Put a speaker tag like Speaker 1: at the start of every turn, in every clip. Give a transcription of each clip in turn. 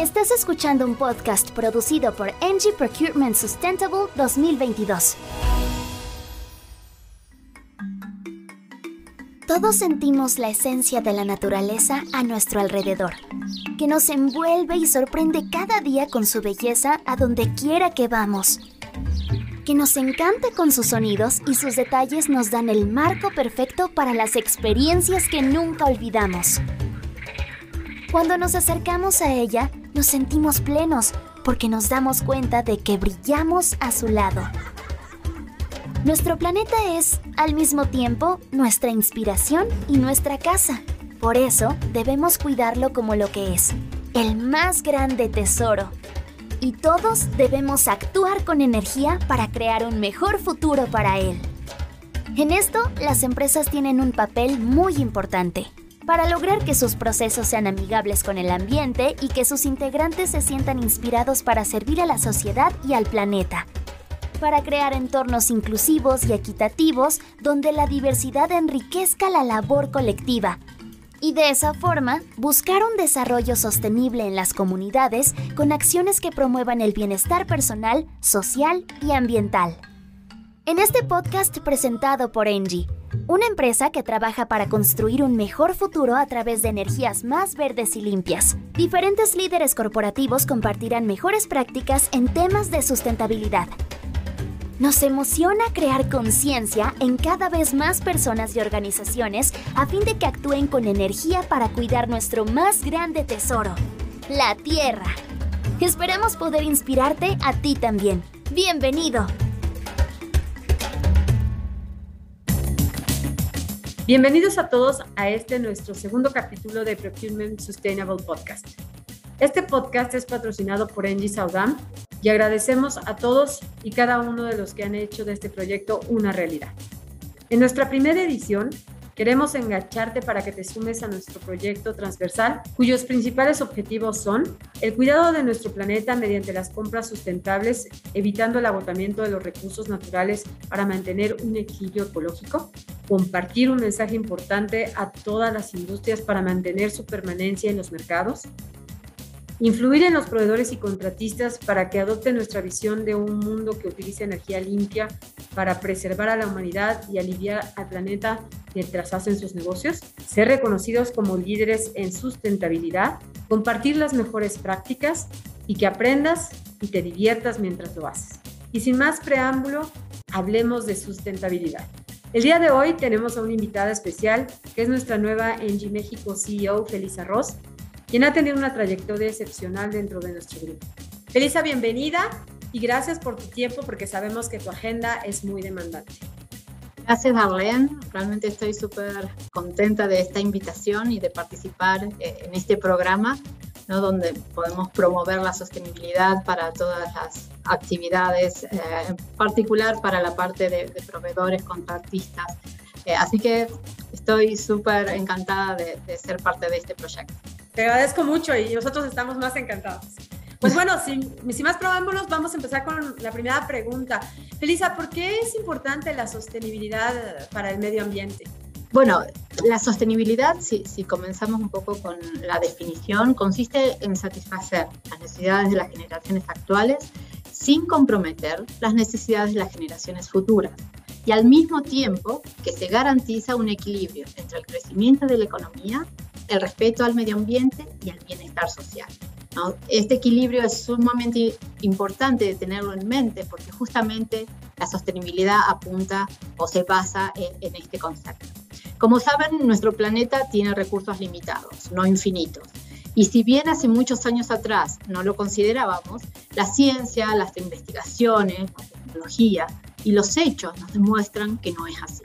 Speaker 1: Estás escuchando un podcast producido por Engie Procurement Sustainable 2022. Todos sentimos la esencia de la naturaleza a nuestro alrededor, que nos envuelve y sorprende cada día con su belleza a donde quiera que vamos. Que nos encanta con sus sonidos y sus detalles nos dan el marco perfecto para las experiencias que nunca olvidamos. Cuando nos acercamos a ella, nos sentimos plenos porque nos damos cuenta de que brillamos a su lado. Nuestro planeta es, al mismo tiempo, nuestra inspiración y nuestra casa. Por eso debemos cuidarlo como lo que es, el más grande tesoro. Y todos debemos actuar con energía para crear un mejor futuro para él. En esto, las empresas tienen un papel muy importante para lograr que sus procesos sean amigables con el ambiente y que sus integrantes se sientan inspirados para servir a la sociedad y al planeta para crear entornos inclusivos y equitativos donde la diversidad enriquezca la labor colectiva. Y de esa forma, buscar un desarrollo sostenible en las comunidades con acciones que promuevan el bienestar personal, social y ambiental. En este podcast presentado por Engie, una empresa que trabaja para construir un mejor futuro a través de energías más verdes y limpias. Diferentes líderes corporativos compartirán mejores prácticas en temas de sustentabilidad, nos emociona crear conciencia en cada vez más personas y organizaciones a fin de que actúen con energía para cuidar nuestro más grande tesoro, la Tierra. Esperamos poder inspirarte a ti también. Bienvenido.
Speaker 2: Bienvenidos a todos a este nuestro segundo capítulo de Procurement Sustainable Podcast. Este podcast es patrocinado por Engie Saudam y agradecemos a todos y cada uno de los que han hecho de este proyecto una realidad. En nuestra primera edición, queremos engancharte para que te sumes a nuestro proyecto transversal, cuyos principales objetivos son el cuidado de nuestro planeta mediante las compras sustentables, evitando el agotamiento de los recursos naturales para mantener un equilibrio ecológico, compartir un mensaje importante a todas las industrias para mantener su permanencia en los mercados, Influir en los proveedores y contratistas para que adopten nuestra visión de un mundo que utilice energía limpia para preservar a la humanidad y aliviar al planeta mientras hacen sus negocios. Ser reconocidos como líderes en sustentabilidad. Compartir las mejores prácticas y que aprendas y te diviertas mientras lo haces. Y sin más preámbulo, hablemos de sustentabilidad. El día de hoy tenemos a una invitada especial, que es nuestra nueva Engie México CEO, Felisa Ross, quien ha tenido una trayectoria excepcional dentro de nuestro grupo. Felisa, bienvenida y gracias por tu tiempo porque sabemos que tu agenda es muy demandante.
Speaker 3: Gracias, Darlene. Realmente estoy súper contenta de esta invitación y de participar eh, en este programa, ¿no? donde podemos promover la sostenibilidad para todas las actividades, eh, en particular para la parte de, proveedores, contratistas. Eh, así que estoy súper encantada de ser parte de este proyecto.
Speaker 2: Te agradezco mucho y nosotros estamos más encantados. Pues bueno, sin, sin, más preámbulos, vamos a empezar con la primera pregunta. Felisa, ¿por qué es importante la sostenibilidad para el medio ambiente?
Speaker 3: Bueno, la sostenibilidad, si, comenzamos un poco con la definición, consiste en satisfacer las necesidades de las generaciones actuales sin comprometer las necesidades de las generaciones futuras y al mismo tiempo que se garantiza un equilibrio entre el crecimiento de la economía el respeto al medio ambiente y al bienestar social. Este equilibrio es sumamente importante de tenerlo en mente porque justamente la sostenibilidad apunta o se basa en, este concepto. Como saben, nuestro planeta tiene recursos limitados, no infinitos. Y si bien hace muchos años atrás no lo considerábamos, la ciencia, las investigaciones, la tecnología y los hechos nos demuestran que no es así.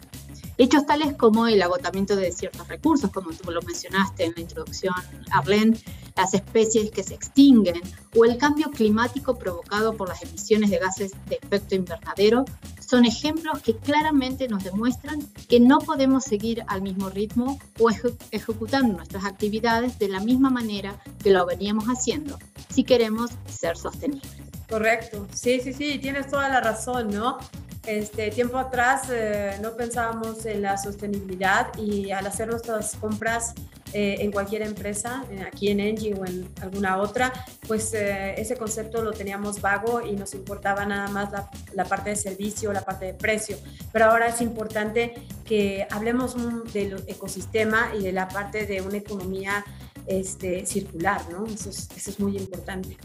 Speaker 3: Hechos tales como el agotamiento de ciertos recursos, como tú lo mencionaste en la introducción, Arlene, las especies que se extinguen o el cambio climático provocado por las emisiones de gases de efecto invernadero son ejemplos que claramente nos demuestran que no podemos seguir al mismo ritmo o ejecutando nuestras actividades de la misma manera que lo veníamos haciendo si queremos ser sostenibles.
Speaker 2: Correcto, sí, sí, sí, tienes toda la razón, ¿no? Este, tiempo atrás eh, no pensábamos en la sostenibilidad y al hacer nuestras compras eh, en cualquier empresa, aquí en Engie o en alguna otra, pues eh, ese concepto lo teníamos vago y nos importaba nada más la, la, parte de servicio, la parte de precio. Pero ahora es importante que hablemos del ecosistema y de la parte de una economía este, circular, ¿no? Eso es, eso es muy importante.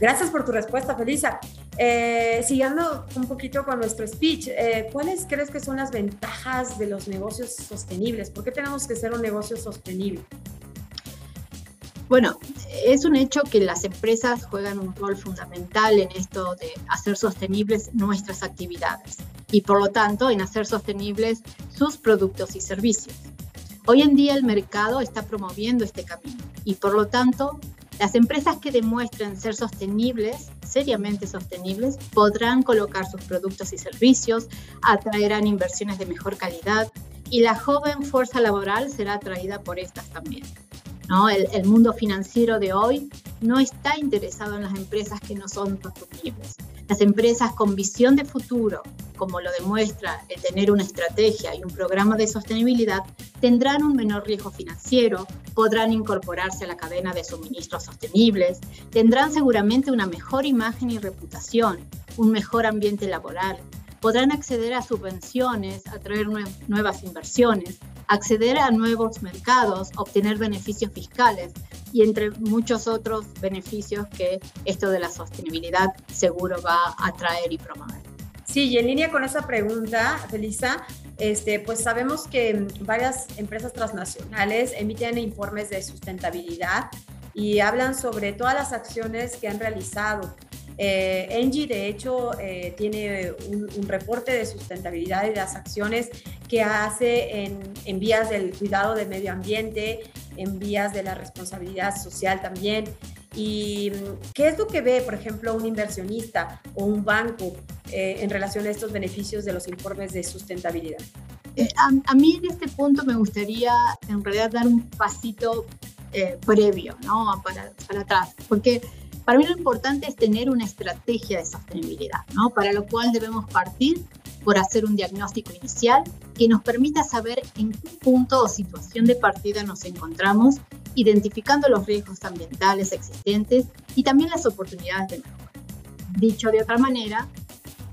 Speaker 2: Gracias por tu respuesta, Felisa. Eh, siguiendo un poquito con nuestro speech, eh, ¿cuáles crees que son las ventajas de los negocios sostenibles? ¿Por qué tenemos que ser un negocio sostenible?
Speaker 3: Bueno, es un hecho que las empresas juegan un rol fundamental en esto de hacer sostenibles nuestras actividades y por lo tanto en hacer sostenibles sus productos y servicios. Hoy en día el mercado está promoviendo este camino y por lo tanto las empresas que demuestren ser sostenibles, seriamente sostenibles, podrán colocar sus productos y servicios, atraerán inversiones de mejor calidad y la joven fuerza laboral será atraída por estas también. ¿no? El, el, mundo financiero de hoy no está interesado en las empresas que no son sostenibles. Las empresas con visión de futuro, como lo demuestra el tener una estrategia y un programa de sostenibilidad, tendrán un menor riesgo financiero, podrán incorporarse a la cadena de suministros sostenibles, tendrán seguramente una mejor imagen y reputación, un mejor ambiente laboral, podrán acceder a subvenciones, atraer nuevas inversiones, acceder a nuevos mercados, obtener beneficios fiscales y entre muchos otros beneficios que esto de la sostenibilidad seguro va a traer y promover.
Speaker 2: Sí, y en línea con esa pregunta, Felisa, este, pues sabemos que varias empresas transnacionales emiten informes de sustentabilidad y hablan sobre todas las acciones que han realizado eh, de hecho, eh, tiene un, reporte de sustentabilidad y de las acciones que hace en, vías del cuidado del medio ambiente, en vías de la responsabilidad social también. ¿Y qué es lo que ve, por ejemplo, un inversionista o un banco eh, en relación a estos beneficios de los informes de sustentabilidad?
Speaker 3: A, mí en este punto me gustaría en realidad dar un pasito previo, ¿no? Para, para atrás, porque para mí lo importante es tener una estrategia de sostenibilidad, ¿no? para lo cual debemos partir por hacer un diagnóstico inicial que nos permita saber en qué punto o situación de partida nos encontramos, identificando los riesgos ambientales existentes y también las oportunidades de mejora. Dicho de otra manera,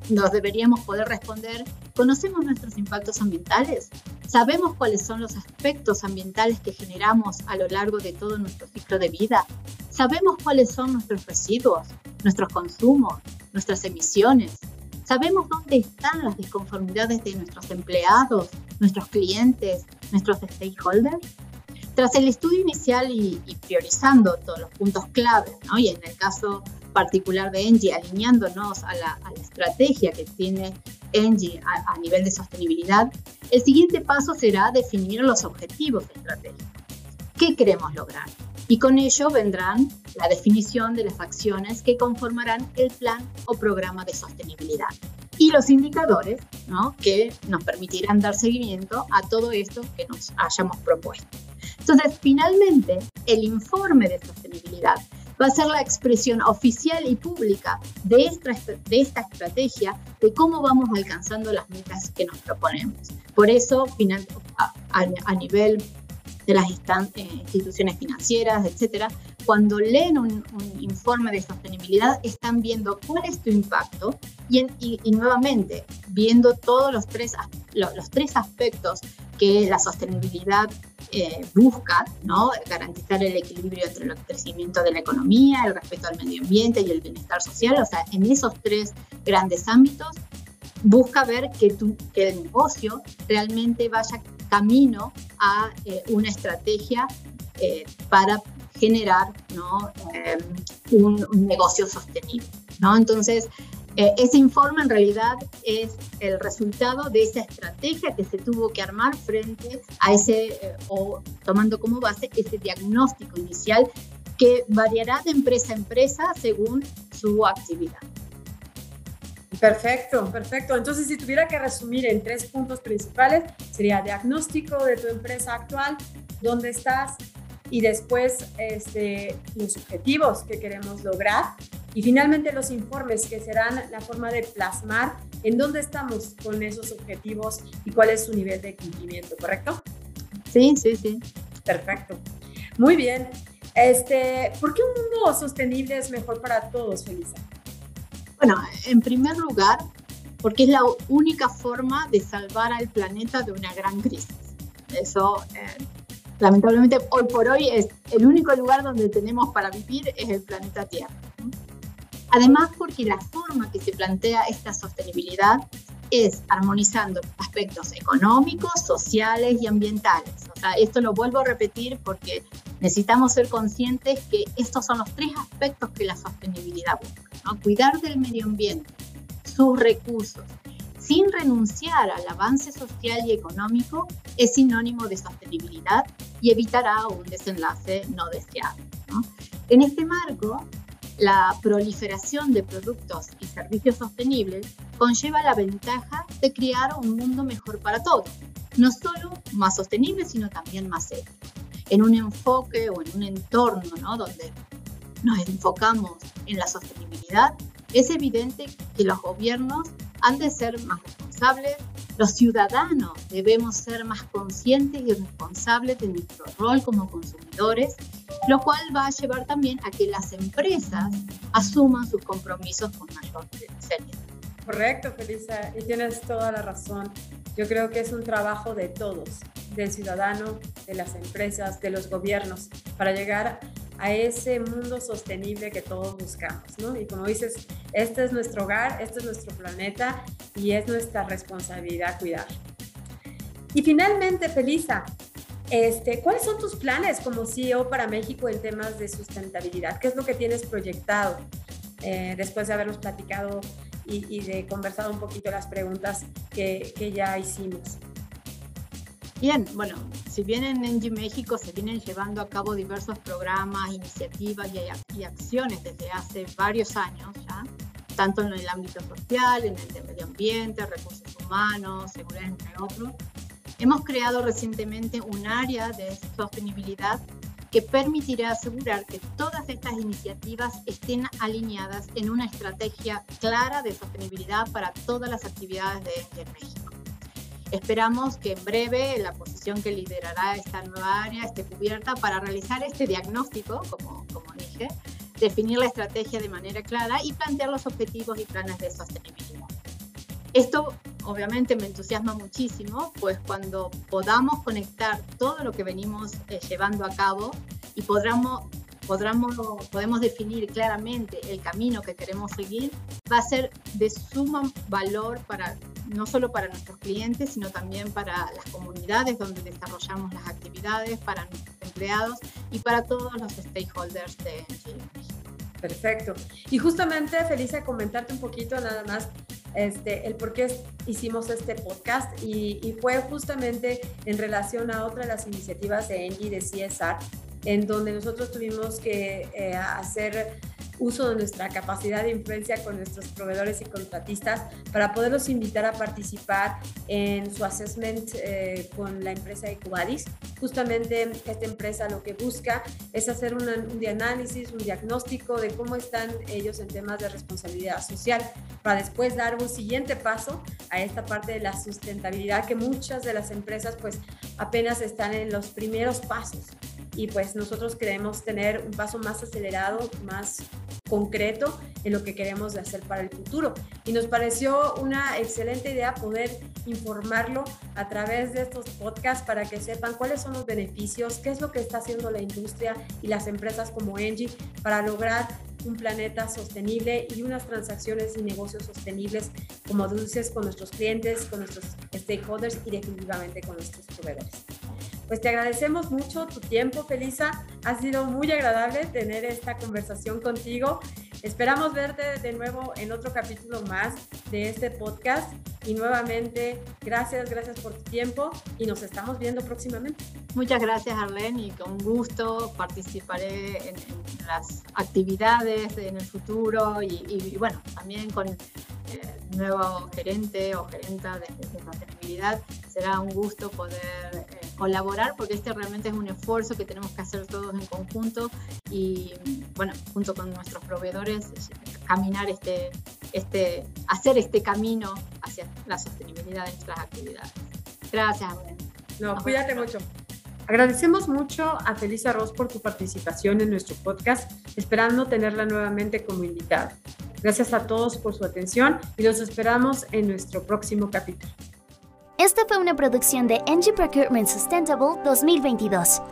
Speaker 3: nos deberíamos poder responder, ¿conocemos nuestros impactos ambientales? ¿Sabemos cuáles son los aspectos ambientales que generamos a lo largo de todo nuestro ciclo de vida? Sabemos cuáles son nuestros residuos, nuestros consumos, nuestras emisiones. Sabemos dónde están las disconformidades de nuestros empleados, nuestros clientes, nuestros stakeholders. Tras el estudio inicial y, priorizando todos los puntos claves, ¿no? y en el caso particular de Engie, alineándonos a la, estrategia que tiene Engie a, a, nivel de sostenibilidad, el siguiente paso será definir los objetivos estratégicos. ¿Qué queremos lograr? y con ello vendrán la definición de las acciones que conformarán el plan o programa de sostenibilidad y los indicadores ¿no? que nos permitirán dar seguimiento a todo esto que nos hayamos propuesto. Entonces, finalmente, el informe de sostenibilidad va a ser la expresión oficial y pública de esta, de esta estrategia de cómo vamos alcanzando las metas que nos proponemos. Por eso, final, a, a nivel de las eh, instituciones financieras, etcétera, cuando leen un, informe de sostenibilidad están viendo cuál es tu impacto y, y, nuevamente viendo todos los tres, los, tres aspectos que la sostenibilidad eh, busca, ¿no? garantizar el equilibrio entre el crecimiento de la economía, el respeto al medio ambiente y el bienestar social, o sea, en esos tres grandes ámbitos busca ver que, tu, que el negocio realmente vaya camino a eh, una estrategia eh, para generar ¿no? Un, negocio sostenible. ¿no? Entonces, ese informe en realidad es el resultado de esa estrategia que se tuvo que armar frente a ese, o tomando como base ese diagnóstico inicial que variará de empresa a empresa según su actividad.
Speaker 2: Perfecto, perfecto. Entonces, si tuviera que resumir en tres puntos principales, sería diagnóstico de tu empresa actual, dónde estás y después este, los objetivos que queremos lograr y finalmente los informes que serán la forma de plasmar en dónde estamos con esos objetivos y cuál es su nivel de cumplimiento, ¿correcto?
Speaker 3: Sí, sí, sí.
Speaker 2: Perfecto. Muy bien. Este, ¿Por qué un mundo sostenible es mejor para todos, Felisa?
Speaker 3: Bueno, en primer lugar, porque es la única forma de salvar al planeta de una gran crisis. Eso, eh, lamentablemente, hoy por hoy es el único lugar donde tenemos para vivir es el planeta Tierra. Además, porque la forma que se plantea esta sostenibilidad es armonizando aspectos económicos, sociales y ambientales. O sea, esto lo vuelvo a repetir porque necesitamos ser conscientes que estos son los tres aspectos que la sostenibilidad busca. ¿no? Cuidar del medio ambiente, sus recursos, sin renunciar al avance social y económico, es sinónimo de sostenibilidad y evitará un desenlace no deseado. ¿no? En este marco, la proliferación de productos y servicios sostenibles conlleva la ventaja de crear un mundo mejor para todos, no solo más sostenible, sino también más ético. En un enfoque o en un entorno ¿no? donde nos enfocamos en la sostenibilidad, es evidente que los gobiernos han de ser más responsables, los ciudadanos debemos ser más conscientes y responsables de nuestro rol como consumidores, lo cual va a llevar también a que las empresas asuman sus compromisos con mayor seriedad.
Speaker 2: Correcto, Felisa, y tienes toda la razón. Yo creo que es un trabajo de todos, del ciudadano, de las empresas, de los gobiernos, para llegar a ese mundo sostenible que todos buscamos, ¿no? Y como dices, este es nuestro hogar, este es nuestro planeta y es nuestra responsabilidad cuidar. Y finalmente, Felisa, este, ¿cuáles son tus planes como CEO para México en temas de sustentabilidad? ¿Qué es lo que tienes proyectado eh, después de habernos platicado y, de conversado un poquito las preguntas que, que ya hicimos?
Speaker 3: Bien, bueno, si bien en Engie México se vienen llevando a cabo diversos programas, iniciativas y, acciones desde hace varios años ya, tanto en el ámbito social, en el de medio ambiente, recursos humanos, seguridad, entre otros, hemos creado recientemente un área de sostenibilidad que permitirá asegurar que todas estas iniciativas estén alineadas en una estrategia clara de sostenibilidad para todas las actividades de Engie México. Esperamos que en breve la posición que liderará esta nueva área esté cubierta para realizar este diagnóstico, como, como dije, definir la estrategia de manera clara y plantear los objetivos y planes de sostenibilidad. Esto obviamente me entusiasma muchísimo, pues cuando podamos conectar todo lo que venimos eh, llevando a cabo y podamos, podamos, podemos definir claramente el camino que queremos seguir, va a ser de suma valor para no solo para nuestros clientes, sino también para las comunidades donde desarrollamos las actividades, para nuestros empleados y para todos los stakeholders de México.
Speaker 2: Perfecto. Y justamente, feliz de comentarte un poquito nada más este, el por qué hicimos este podcast y, fue justamente en relación a otra de las iniciativas de Engie de CSR, en donde nosotros tuvimos que eh, hacer uso de nuestra capacidad de influencia con nuestros proveedores y contratistas para poderlos invitar a participar en su assessment eh, con la empresa Ecovadis. Justamente esta empresa lo que busca es hacer un análisis, un diagnóstico de cómo están ellos en temas de responsabilidad social para después dar un siguiente paso a esta parte de la sustentabilidad que muchas de las empresas pues apenas están en los primeros pasos y pues nosotros queremos tener un paso más acelerado, más concreto en lo que queremos hacer para el futuro. Y nos pareció una excelente idea poder informarlo a través de estos podcasts para que sepan cuáles son los beneficios, qué es lo que está haciendo la industria y las empresas como Engie para lograr un planeta sostenible y unas transacciones y negocios sostenibles, como dices, con nuestros clientes, con nuestros stakeholders y definitivamente con nuestros proveedores. Pues te agradecemos mucho tu tiempo, Felisa. Ha sido muy agradable tener esta conversación contigo. Esperamos verte de nuevo en otro capítulo más de este podcast. Y nuevamente, gracias, gracias por tu tiempo y nos estamos viendo próximamente.
Speaker 3: Muchas gracias, Arlene, y con gusto participaré en, las actividades en el futuro y, bueno, también con el nuevo gerente o gerenta de, sostenibilidad. Será un gusto poder eh, colaborar porque este realmente es un esfuerzo que tenemos que hacer todos en conjunto y bueno, junto con nuestros proveedores, caminar este, este, hacer este camino hacia la sostenibilidad de nuestras actividades. Gracias.
Speaker 2: No, cuídate mucho. Agradecemos mucho a Felisa Ross por tu participación en nuestro podcast, esperando tenerla nuevamente como invitada. Gracias a todos por su atención y los esperamos en nuestro próximo capítulo.
Speaker 1: Esta fue una producción de NG Procurement Sustainable 2022.